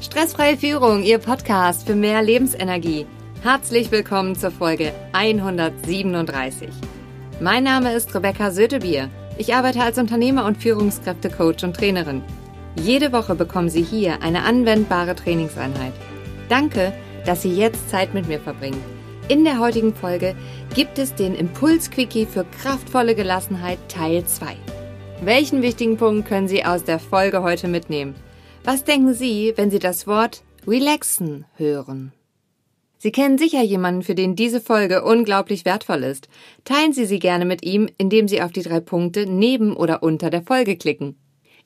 Stressfreie Führung, Ihr Podcast für mehr Lebensenergie. Herzlich willkommen zur Folge 137. Mein Name ist Rebecca Sötebier. Ich arbeite als Unternehmer und Führungskräftecoach und Trainerin. Jede Woche bekommen Sie hier eine anwendbare Trainingseinheit. Danke, dass Sie jetzt Zeit mit mir verbringen. In der heutigen Folge gibt es den Impuls-Quickie für kraftvolle Gelassenheit Teil 2. Welchen wichtigen Punkt können Sie aus der Folge heute mitnehmen? Was denken Sie, wenn Sie das Wort relaxen hören? Sie kennen sicher jemanden, für den diese Folge unglaublich wertvoll ist. Teilen Sie sie gerne mit ihm, indem Sie auf die drei Punkte neben oder unter der Folge klicken.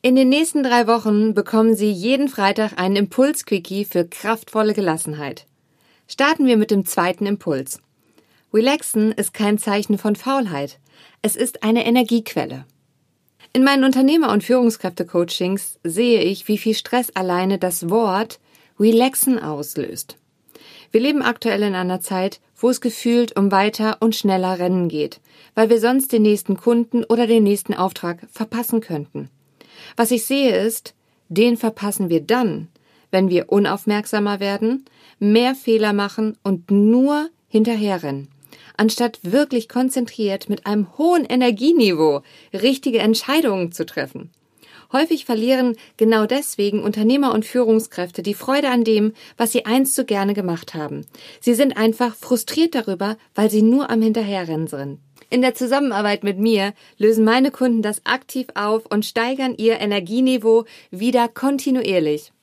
In den nächsten drei Wochen bekommen Sie jeden Freitag einen Impuls-Quickie für kraftvolle Gelassenheit. Starten wir mit dem zweiten Impuls. Relaxen ist kein Zeichen von Faulheit. Es ist eine Energiequelle. In meinen Unternehmer- und Führungskräfte-Coachings sehe ich, wie viel Stress alleine das Wort relaxen auslöst. Wir leben aktuell in einer Zeit, wo es gefühlt um weiter und schneller Rennen geht, weil wir sonst den nächsten Kunden oder den nächsten Auftrag verpassen könnten. Was ich sehe ist, den verpassen wir dann, wenn wir unaufmerksamer werden, mehr Fehler machen und nur hinterherrennen anstatt wirklich konzentriert mit einem hohen Energieniveau richtige Entscheidungen zu treffen. Häufig verlieren genau deswegen Unternehmer und Führungskräfte die Freude an dem, was sie einst so gerne gemacht haben. Sie sind einfach frustriert darüber, weil sie nur am Hinterherrennen sind. In der Zusammenarbeit mit mir lösen meine Kunden das aktiv auf und steigern ihr Energieniveau wieder kontinuierlich.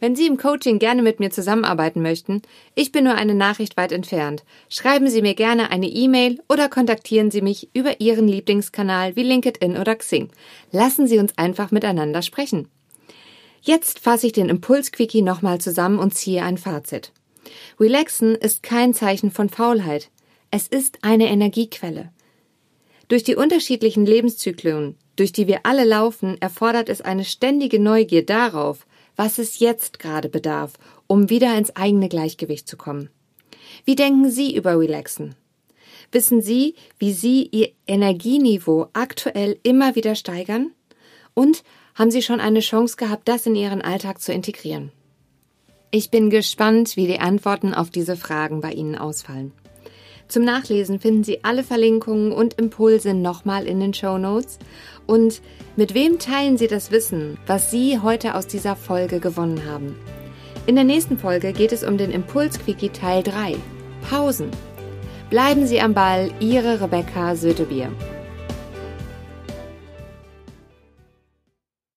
Wenn Sie im Coaching gerne mit mir zusammenarbeiten möchten, ich bin nur eine Nachricht weit entfernt. Schreiben Sie mir gerne eine E-Mail oder kontaktieren Sie mich über Ihren Lieblingskanal wie LinkedIn oder Xing. Lassen Sie uns einfach miteinander sprechen. Jetzt fasse ich den Impuls-Quickie nochmal zusammen und ziehe ein Fazit. Relaxen ist kein Zeichen von Faulheit. Es ist eine Energiequelle. Durch die unterschiedlichen Lebenszyklen, durch die wir alle laufen, erfordert es eine ständige Neugier darauf, was es jetzt gerade bedarf, um wieder ins eigene Gleichgewicht zu kommen. Wie denken Sie über Relaxen? Wissen Sie, wie Sie Ihr Energieniveau aktuell immer wieder steigern? Und haben Sie schon eine Chance gehabt, das in Ihren Alltag zu integrieren? Ich bin gespannt, wie die Antworten auf diese Fragen bei Ihnen ausfallen. Zum Nachlesen finden Sie alle Verlinkungen und Impulse nochmal in den Show Notes. Und mit wem teilen Sie das Wissen, was Sie heute aus dieser Folge gewonnen haben? In der nächsten Folge geht es um den Impuls-Quickie Teil 3. Pausen. Bleiben Sie am Ball, Ihre Rebecca Sötebier.